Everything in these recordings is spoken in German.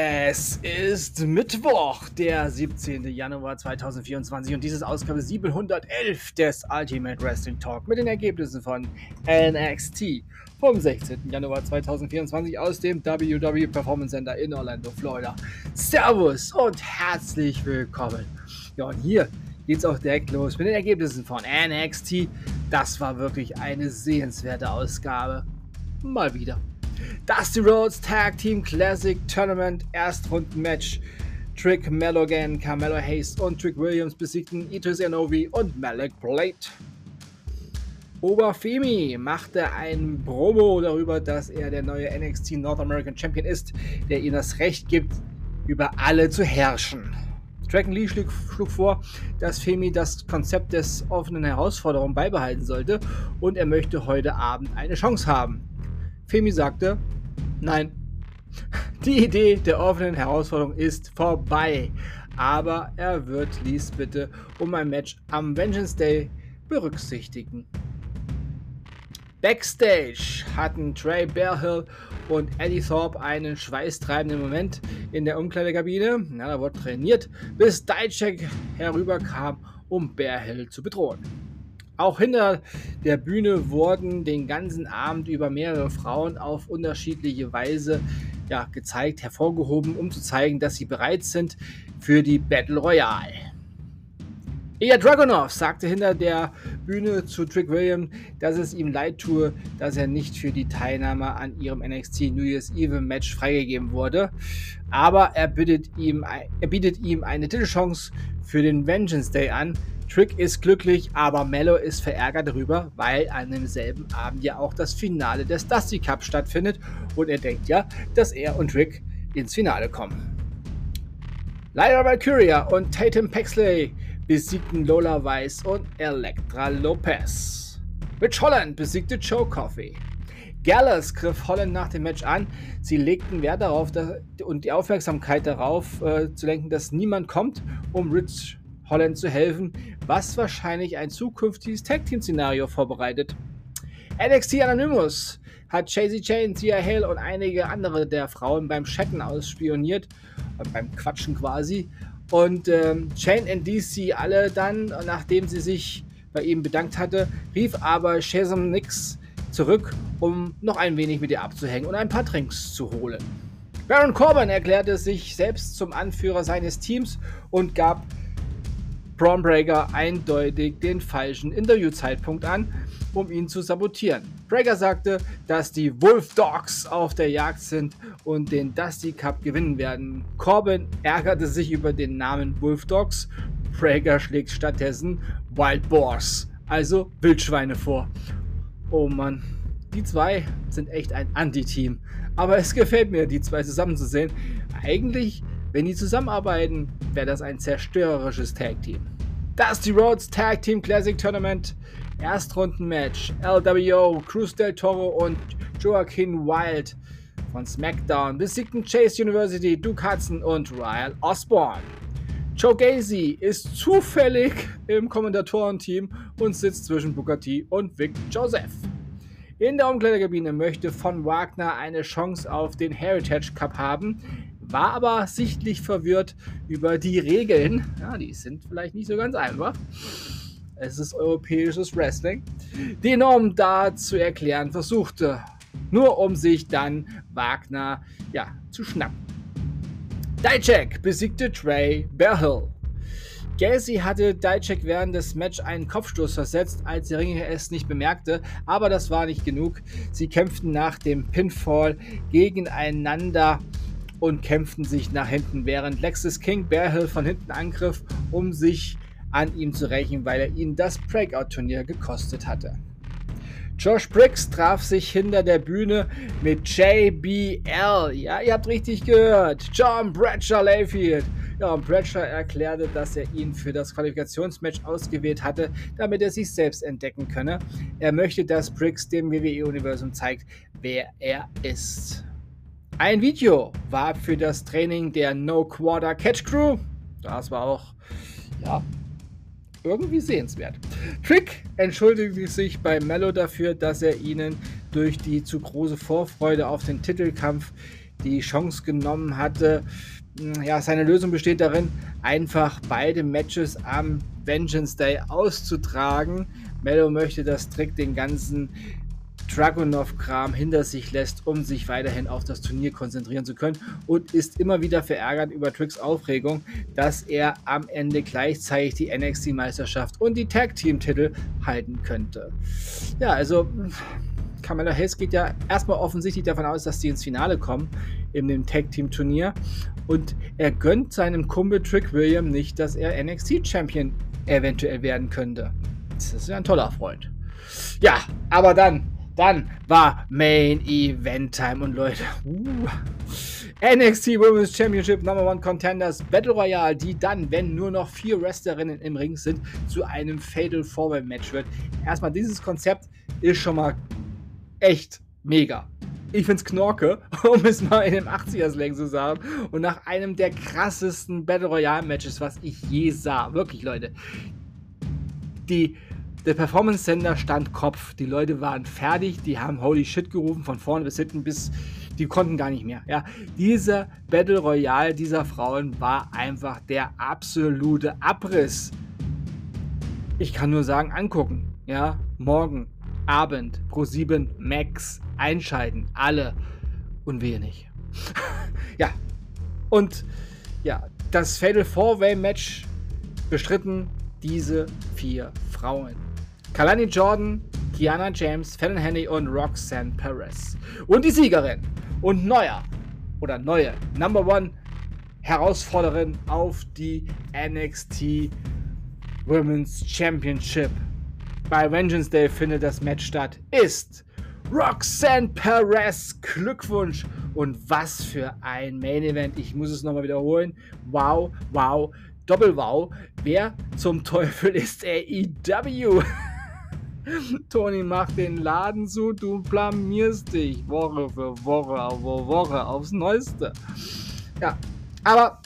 Es ist Mittwoch, der 17. Januar 2024 und dieses Ausgabe 711 des Ultimate Wrestling Talk mit den Ergebnissen von NXT vom 16. Januar 2024 aus dem WWE Performance Center in Orlando, Florida. Servus und herzlich willkommen. Ja, und hier geht's auch direkt los mit den Ergebnissen von NXT. Das war wirklich eine sehenswerte Ausgabe. Mal wieder. Dusty Rhodes Tag Team Classic Tournament Erstrunden-Match. Trick Mellogan, Carmelo Hayes und Trick Williams besiegten Itus Anovi und Malik Blade. Oberfemi machte ein Promo darüber, dass er der neue NXT North American Champion ist, der ihm das Recht gibt, über alle zu herrschen. Dragon Lee schlug, schlug, vor, dass Femi das Konzept des offenen Herausforderungen beibehalten sollte und er möchte heute Abend eine Chance haben. Femi sagte, nein, die Idee der offenen Herausforderung ist vorbei. Aber er wird Lies bitte um ein Match am Vengeance Day berücksichtigen. Backstage hatten Trey Bearhill und Eddie Thorpe einen schweißtreibenden Moment in der Umkleidekabine. Na, da wurde trainiert, bis Dijak herüberkam, um Bearhill zu bedrohen. Auch hinter der Bühne wurden den ganzen Abend über mehrere Frauen auf unterschiedliche Weise ja, gezeigt, hervorgehoben, um zu zeigen, dass sie bereit sind für die Battle Royale. Ilya Dragunov sagte hinter der Bühne zu Trick William, dass es ihm leid tue, dass er nicht für die Teilnahme an ihrem NXT New Year's Eve Match freigegeben wurde. Aber er bietet ihm, er bietet ihm eine Titelchance für den Vengeance Day an, Trick ist glücklich, aber Mello ist verärgert darüber, weil an demselben Abend ja auch das Finale des Dusty Cup stattfindet und er denkt ja, dass er und Trick ins Finale kommen. Lyra Valkyria und Tatum Paxley besiegten Lola Weiss und Elektra Lopez. Rich Holland besiegte Joe Coffey. Gallus griff Holland nach dem Match an. Sie legten Wert darauf dass, und die Aufmerksamkeit darauf äh, zu lenken, dass niemand kommt, um Rich Holland zu helfen, was wahrscheinlich ein zukünftiges Tag-Team-Szenario vorbereitet. NXT Anonymous hat Chasey Chain, Tia Hale und einige andere der Frauen beim Chatten ausspioniert, äh, beim Quatschen quasi. Und ähm, Chain und DC alle dann, nachdem sie sich bei ihm bedankt hatte, rief aber Shazam Nix zurück, um noch ein wenig mit ihr abzuhängen und ein paar Drinks zu holen. Baron Corbin erklärte sich selbst zum Anführer seines Teams und gab Braun Breaker eindeutig den falschen Interviewzeitpunkt an, um ihn zu sabotieren. Breaker sagte, dass die Wolf Dogs auf der Jagd sind und den Dusty Cup gewinnen werden. Corbin ärgerte sich über den Namen Wolf Dogs. Breaker schlägt stattdessen Wild Boars, also Wildschweine vor. Oh Mann, die zwei sind echt ein Anti-Team. Aber es gefällt mir, die zwei zusammenzusehen. Eigentlich wenn die zusammenarbeiten, wäre das ein zerstörerisches Tag-Team. Dusty Rhodes Tag Team Classic Tournament Erstrunden-Match. LWO, Cruz del Toro und Joaquin Wild von SmackDown besiegten Chase University, Duke Hudson und Ryan Osborne. Joe Gacy ist zufällig im Kommentatorenteam und sitzt zwischen Booker T und Vic Joseph. In der Umkleidekabine möchte von Wagner eine Chance auf den Heritage Cup haben, war aber sichtlich verwirrt über die Regeln. Ja, die sind vielleicht nicht so ganz einfach. Es ist europäisches Wrestling. Die Norm da zu erklären versuchte. Nur um sich dann Wagner ja, zu schnappen. Dijak besiegte Trey Berhill. Gacy hatte Dijak während des Match einen Kopfstoß versetzt, als der Ringer es nicht bemerkte, aber das war nicht genug. Sie kämpften nach dem Pinfall gegeneinander und kämpften sich nach hinten, während Lexis King Bearhill von hinten angriff, um sich an ihm zu rächen, weil er ihn das Breakout-Turnier gekostet hatte. Josh Briggs traf sich hinter der Bühne mit JBL. Ja, ihr habt richtig gehört. John Bradshaw Layfield. Ja, und Bradshaw erklärte, dass er ihn für das Qualifikationsmatch ausgewählt hatte, damit er sich selbst entdecken könne. Er möchte, dass Briggs dem WWE-Universum zeigt, wer er ist. Ein Video war für das Training der No Quarter Catch Crew. Das war auch, ja, irgendwie sehenswert. Trick entschuldigte sich bei Mello dafür, dass er ihnen durch die zu große Vorfreude auf den Titelkampf die Chance genommen hatte. Hm, ja, seine Lösung besteht darin, einfach beide Matches am Vengeance Day auszutragen. Mello möchte, dass Trick den ganzen Dragunov-Kram hinter sich lässt, um sich weiterhin auf das Turnier konzentrieren zu können und ist immer wieder verärgert über Tricks Aufregung, dass er am Ende gleichzeitig die NXT-Meisterschaft und die Tag-Team-Titel halten könnte. Ja, also Carmelo Hayes geht ja erstmal offensichtlich davon aus, dass die ins Finale kommen in dem Tag-Team-Turnier und er gönnt seinem Kumpel Trick William nicht, dass er NXT-Champion eventuell werden könnte. Das ist ja ein toller Freund. Ja, aber dann dann war Main Event Time und Leute, uh, NXT Women's Championship Number One Contenders Battle Royale, die dann, wenn nur noch vier Wrestlerinnen im Ring sind, zu einem Fatal Four Match wird. Erstmal dieses Konzept ist schon mal echt mega. Ich find's Knorke, um es mal in dem 80er-Slang zu sagen. Und nach einem der krassesten Battle Royale Matches, was ich je sah. Wirklich, Leute. Die der Performance Center stand Kopf. Die Leute waren fertig, die haben Holy Shit gerufen, von vorne bis hinten, bis die konnten gar nicht mehr. Ja, dieser Battle Royale dieser Frauen war einfach der absolute Abriss. Ich kann nur sagen, angucken. Ja, morgen, Abend, Pro 7, Max, einschalten, alle und wehe nicht. ja, und ja, das Fatal Four-Way Match bestritten diese vier Frauen. Kalani Jordan, Kiana James, Fallon Henny und Roxanne Perez. Und die Siegerin und neuer oder neue Number One Herausforderin auf die NXT Women's Championship. Bei Vengeance Day findet das Match statt, ist Roxanne Perez. Glückwunsch! Und was für ein Main Event. Ich muss es nochmal wiederholen. Wow, wow, Doppel-Wow. Wer zum Teufel ist AEW? Tony macht den Laden zu, du blamierst dich Woche für Woche auf Woche aufs Neueste. Ja, aber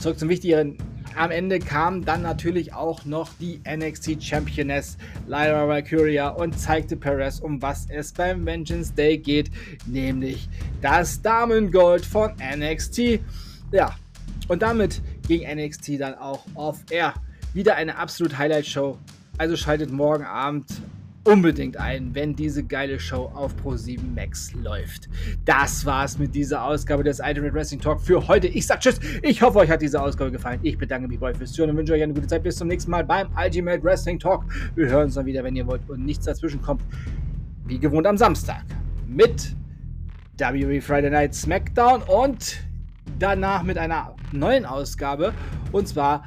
zurück zum Wichtigeren. Am Ende kam dann natürlich auch noch die NXT Championess Lyra Valkyria und zeigte Perez, um was es beim Vengeance Day geht, nämlich das Damengold von NXT. Ja, und damit ging NXT dann auch off-air. Wieder eine absolut Highlight-Show also schaltet morgen Abend unbedingt ein, wenn diese geile Show auf Pro7 Max läuft. Das war's mit dieser Ausgabe des Ultimate Wrestling Talk für heute. Ich sag Tschüss. Ich hoffe, euch hat diese Ausgabe gefallen. Ich bedanke mich bei euch fürs Zuhören und wünsche euch eine gute Zeit. Bis zum nächsten Mal beim Ultimate Wrestling Talk. Wir hören uns dann wieder, wenn ihr wollt und nichts dazwischen kommt. Wie gewohnt am Samstag mit WWE Friday Night SmackDown und danach mit einer neuen Ausgabe und zwar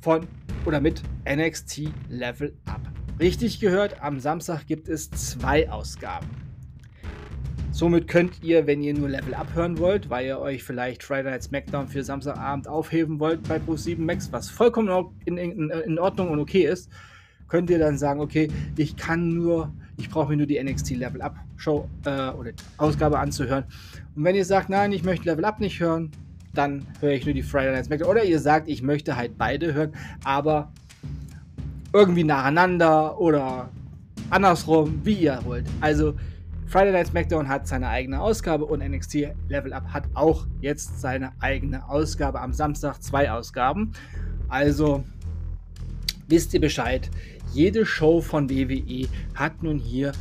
von oder mit NXT Level Up. Richtig gehört, am Samstag gibt es zwei Ausgaben. Somit könnt ihr, wenn ihr nur Level Up hören wollt, weil ihr euch vielleicht Friday Night SmackDown für Samstagabend aufheben wollt bei Pro 7 Max, was vollkommen in, in, in Ordnung und okay ist, könnt ihr dann sagen, okay, ich kann nur, ich brauche mir nur die NXT Level Up Show äh, oder Ausgabe anzuhören. Und wenn ihr sagt, nein, ich möchte Level Up nicht hören, dann höre ich nur die Friday Night SmackDown. Oder ihr sagt, ich möchte halt beide hören, aber irgendwie nacheinander oder andersrum, wie ihr wollt. Also Friday Night SmackDown hat seine eigene Ausgabe und NXT Level Up hat auch jetzt seine eigene Ausgabe. Am Samstag zwei Ausgaben. Also wisst ihr Bescheid. Jede Show von WWE hat nun hier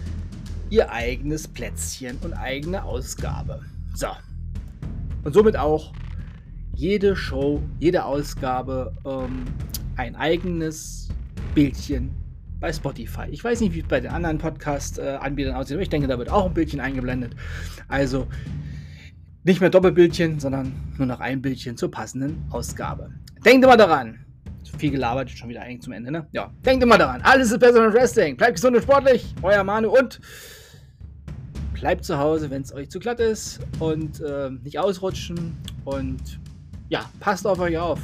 ihr eigenes Plätzchen und eigene Ausgabe. So. Und somit auch jede Show, jede Ausgabe ähm, ein eigenes Bildchen bei Spotify. Ich weiß nicht, wie es bei den anderen Podcast-Anbietern aussieht, aber ich denke, da wird auch ein Bildchen eingeblendet. Also nicht mehr Doppelbildchen, sondern nur noch ein Bildchen zur passenden Ausgabe. Denkt immer daran. Viel gelabert, schon wieder eigentlich zum Ende, ne? Ja, denkt immer daran. Alles ist besser mit Wrestling. Bleibt gesund und sportlich. Euer Manu und bleibt zu Hause, wenn es euch zu glatt ist und äh, nicht ausrutschen und ja, passt auf euch auf.